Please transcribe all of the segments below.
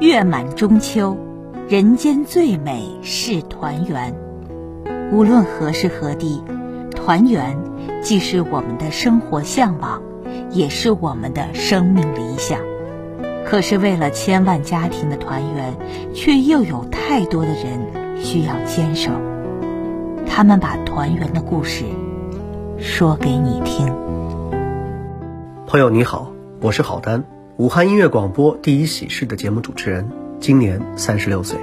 月满中秋，人间最美是团圆。无论何时何地，团圆既是我们的生活向往，也是我们的生命理想。可是，为了千万家庭的团圆，却又有太多的人需要坚守。他们把团圆的故事说给你听。朋友你好，我是郝丹。武汉音乐广播第一喜事的节目主持人，今年三十六岁。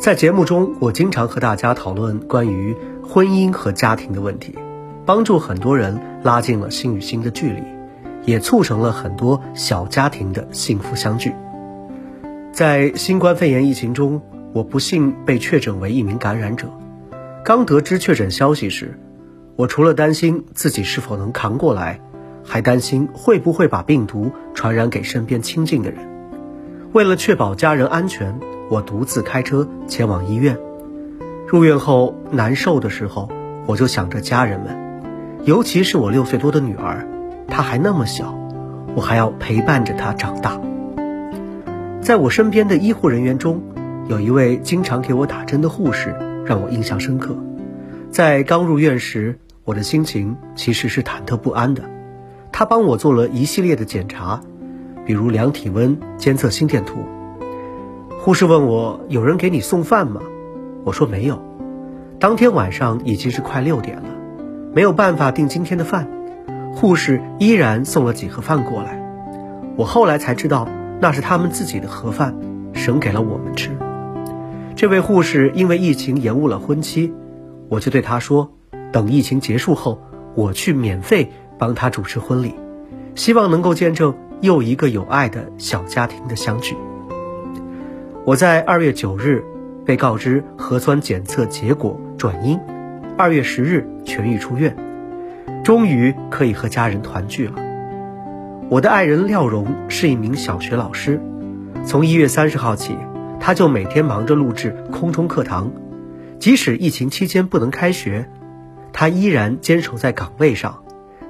在节目中，我经常和大家讨论关于婚姻和家庭的问题，帮助很多人拉近了心与心的距离，也促成了很多小家庭的幸福相聚。在新冠肺炎疫情中，我不幸被确诊为一名感染者。刚得知确诊消息时，我除了担心自己是否能扛过来。还担心会不会把病毒传染给身边亲近的人。为了确保家人安全，我独自开车前往医院。入院后难受的时候，我就想着家人们，尤其是我六岁多的女儿，她还那么小，我还要陪伴着她长大。在我身边的医护人员中，有一位经常给我打针的护士，让我印象深刻。在刚入院时，我的心情其实是忐忑不安的。他帮我做了一系列的检查，比如量体温、监测心电图。护士问我：“有人给你送饭吗？”我说：“没有。”当天晚上已经是快六点了，没有办法订今天的饭，护士依然送了几盒饭过来。我后来才知道，那是他们自己的盒饭，省给了我们吃。这位护士因为疫情延误了婚期，我就对他说：“等疫情结束后，我去免费。”帮他主持婚礼，希望能够见证又一个有爱的小家庭的相聚。我在二月九日被告知核酸检测结果转阴，二月十日痊愈出院，终于可以和家人团聚了。我的爱人廖荣是一名小学老师，从一月三十号起，他就每天忙着录制空中课堂，即使疫情期间不能开学，他依然坚守在岗位上。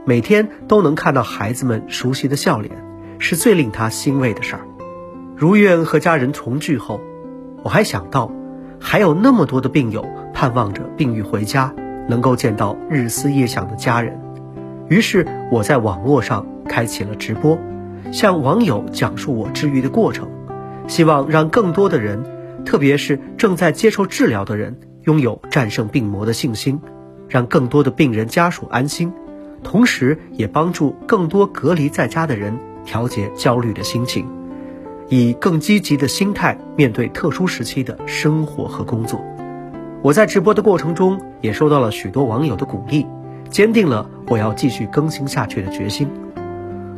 每天都能看到孩子们熟悉的笑脸，是最令他欣慰的事儿。如愿和家人重聚后，我还想到，还有那么多的病友盼望着病愈回家，能够见到日思夜想的家人。于是我在网络上开启了直播，向网友讲述我治愈的过程，希望让更多的人，特别是正在接受治疗的人，拥有战胜病魔的信心，让更多的病人家属安心。同时，也帮助更多隔离在家的人调节焦虑的心情，以更积极的心态面对特殊时期的生活和工作。我在直播的过程中，也收到了许多网友的鼓励，坚定了我要继续更新下去的决心。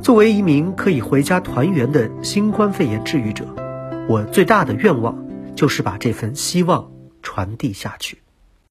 作为一名可以回家团圆的新冠肺炎治愈者，我最大的愿望就是把这份希望传递下去。